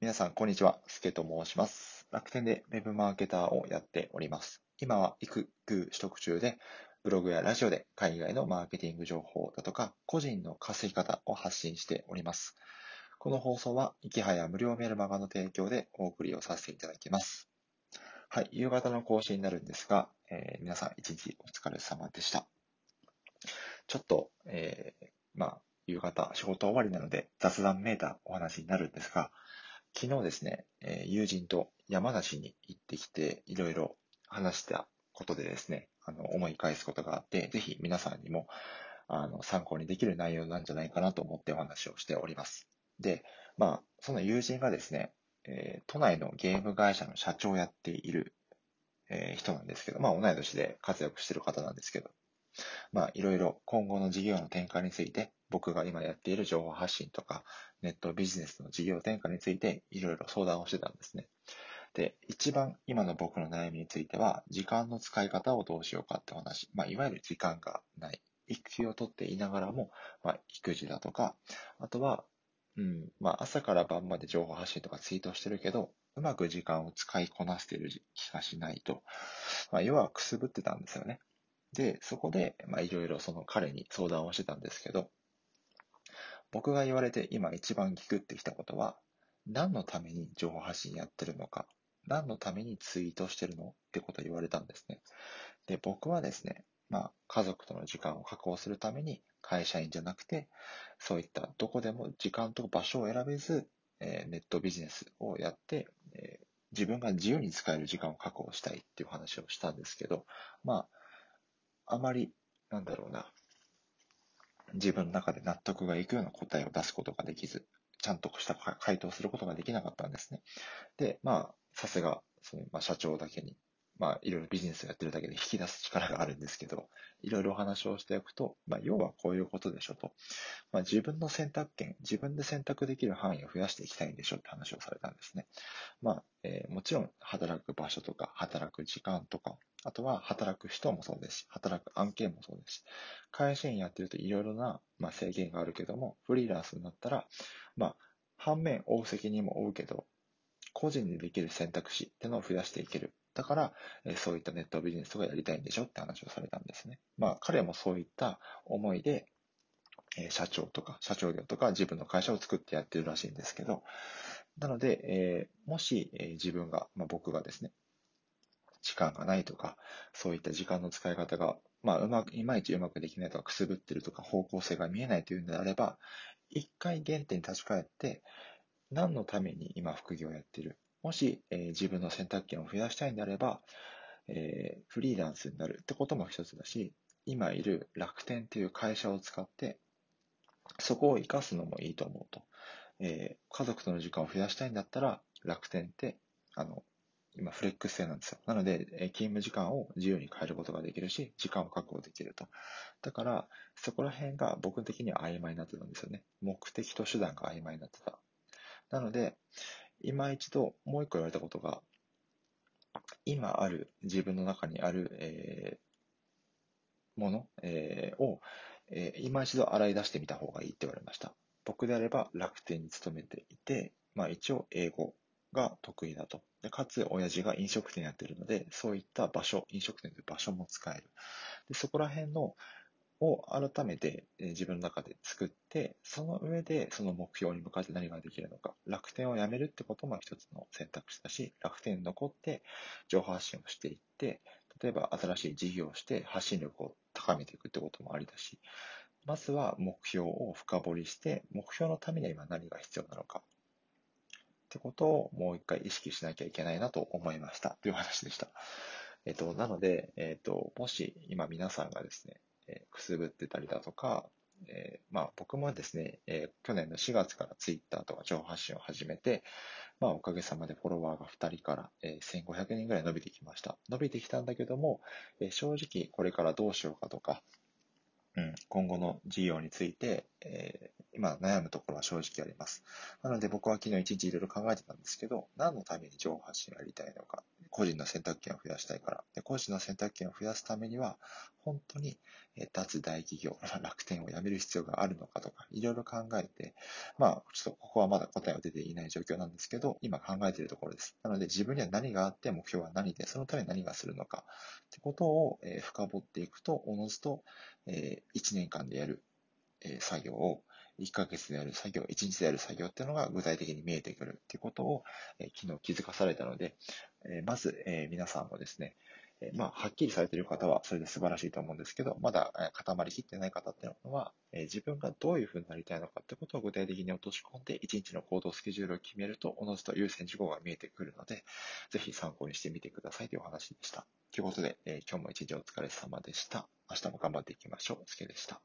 皆さん、こんにちは。すけと申します。楽天でウェブマーケターをやっております。今は育休取得中で、ブログやラジオで海外のマーケティング情報だとか、個人の稼ぎ方を発信しております。この放送は、いきはや無料メルマガの提供でお送りをさせていただきます。はい、夕方の更新になるんですが、えー皆さん一日お疲れ様でした。ちょっと、えーまあ、夕方仕事終わりなので雑談メーターお話になるんですが、昨日ですね、え友人と山梨に行ってきて、いろいろ話したことでですね、あの、思い返すことがあって、ぜひ皆さんにも、あの、参考にできる内容なんじゃないかなと思ってお話をしております。で、まあ、その友人がですね、えー都内のゲーム会社の社長をやっている、えー人なんですけど、まあ、同い年で活躍してる方なんですけど、まあ、いろいろ今後の事業の展開について、僕が今やっている情報発信とか、ネットビジネスの事業展開について、いろいろ相談をしてたんですね。で、一番今の僕の悩みについては、時間の使い方をどうしようかって話。まあ、いわゆる時間がない。育休を取っていながらも、まあ、育児だとか、あとは、うん、まあ、朝から晩まで情報発信とかツイートしてるけど、うまく時間を使いこなしてる気がしないと、まあ、要はくすぶってたんですよね。で、そこで、まあ、いろいろその彼に相談をしてたんですけど、僕が言われて今一番聞くってきたことは、何のために情報発信やってるのか、何のためにツイートしてるのってことを言われたんですね。で、僕はですね、まあ、家族との時間を確保するために会社員じゃなくて、そういったどこでも時間と場所を選べず、えーネットビジネスをやって、えー自分が自由に使える時間を確保したいっていう話をしたんですけど、まあ、あまり、なんだろうな、自分の中で納得がいくような答えを出すことができず、ちゃんとした回答することができなかったんですね。で、まあ、さすが、そのまあ、社長だけに、まあ、いろいろビジネスやってるだけで引き出す力があるんですけど、いろいろお話をしておくと、まあ、要はこういうことでしょと。まあ、自分の選択権、自分で選択できる範囲を増やしていきたいんでしょって話をされたんですね。まあ、えーもちろん働く場所とか、働く時間とか、あとは働く人もそうですし、働く案件もそうですし、会社員やってるといろいろな、まあ、制限があるけども、フリーランスになったら、まあ、反面負う責任も負うけど、個人でできる選択肢ってのを増やしていける。だから、えそういったネットビジネスとかやりたいんでしょって話をされたんですね。まあ、彼もそういった思いで、え社長とか、社長業とか自分の会社を作ってやってるらしいんですけど、なので、えもし、え自分が、まあ、僕がですね、時間がないとか、そういった時間の使い方が、まあ、うまく、いまいちうまくできないとか、くすぶってるとか、方向性が見えないというのであれば、一回原点に立ち返って、何のために今副業をやってるもし、えー自分の選択権を増やしたいんであれば、えーフリーランスになるってことも一つだし、今いる楽天っていう会社を使って、そこを活かすのもいいと思うと。えー家族との時間を増やしたいんだったら、楽天って、あの、今フレックス制なんですよ。なので、えー勤務時間を自由に変えることができるし、時間を確保できると。だから、そこら辺が僕的には曖昧になってたんですよね。目的と手段が曖昧になってた。なので、今一度もう一個言われたことが、今ある、自分の中にある、えーもの、えーを、えー今一度洗い出してみた方がいいって言われました。僕であれば楽天に勤めていて、まあ一応英語が得意だと。でかつ、親父が飲食店やってるので、そういった場所、飲食店という場所も使える。でそこら辺のを改めて自分の中で作って、その上でその目標に向かって何ができるのか。楽天を辞めるってことも一つの選択肢だし、楽天に残って情報発信をしていって、例えば新しい事業をして発信力を高めていくってこともありだし、まずは目標を深掘りして、目標のためには今何が必要なのか。ってことをもう一回意識しなきゃいけないなと思いました。という話でした。えっと、なので、えっと、もし今皆さんがですね、えくすぶってたりだとか、えーまあ僕もですね、えー去年の4月からツイッターとか情報発信を始めて、まあおかげさまでフォロワーが2人から、えー1500人ぐらい伸びてきました。伸びてきたんだけども、え正直これからどうしようかとか、うん、今後の事業について、え今悩むところは正直あります。なので僕は昨日一日いろいろ考えてたんですけど、何のために情報発信をやりたいのか、個人の選択権を増やしたいから。で個人の選択権を増やすためには、本当に、え脱大企業、楽天を辞める必要があるのかとか、いろいろ考えて、まあ、ちょっとここはまだ答えが出ていない状況なんですけど、今考えているところです。なので自分には何があって目標は何で、そのために何がするのかってことを、え深掘っていくと、おのずと、え1年間でやる、え作業を1ヶ月でやる作業、1日でやる作業っていうのが具体的に見えてくるっていうことを、え昨日気づかされたので、えまず、え皆さんもですね、えまあ、はっきりされている方はそれで素晴らしいと思うんですけど、まだ、固まりきってない方っていうのは、え自分がどういうふうになりたいのかってことを具体的に落とし込んで、1日の行動スケジュールを決めると、おのずと優先事項が見えてくるので、ぜひ参考にしてみてくださいというお話でした。ということで、え今日も一日お疲れ様でした。明日も頑張っていきましょう。すけでした。